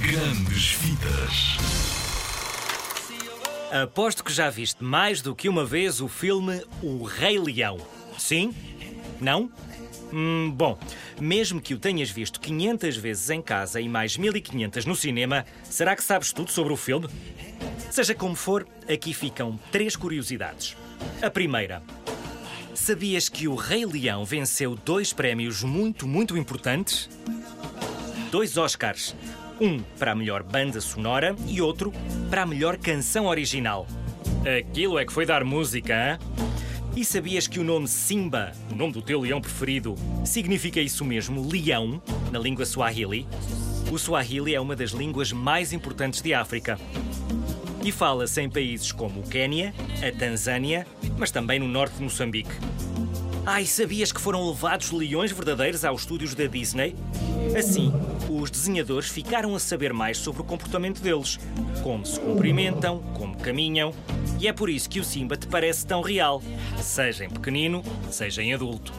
Grandes Vidas. Aposto que já viste mais do que uma vez o filme O Rei Leão. Sim? Não? Hum, bom, mesmo que o tenhas visto 500 vezes em casa e mais 1500 no cinema, será que sabes tudo sobre o filme? Seja como for, aqui ficam três curiosidades. A primeira. Sabias que o Rei Leão venceu dois prémios muito, muito importantes? Dois Oscars. Um para a melhor banda sonora e outro para a melhor canção original. Aquilo é que foi dar música, hein? E sabias que o nome Simba, o nome do teu leão preferido, significa isso mesmo, leão, na língua Swahili? O Swahili é uma das línguas mais importantes de África. E fala-se em países como o Quénia, a Tanzânia, mas também no norte de Moçambique. Ai, sabias que foram levados leões verdadeiros aos estúdios da Disney? Assim, os desenhadores ficaram a saber mais sobre o comportamento deles, como se cumprimentam, como caminham, e é por isso que o Simba te parece tão real, seja em pequenino, seja em adulto.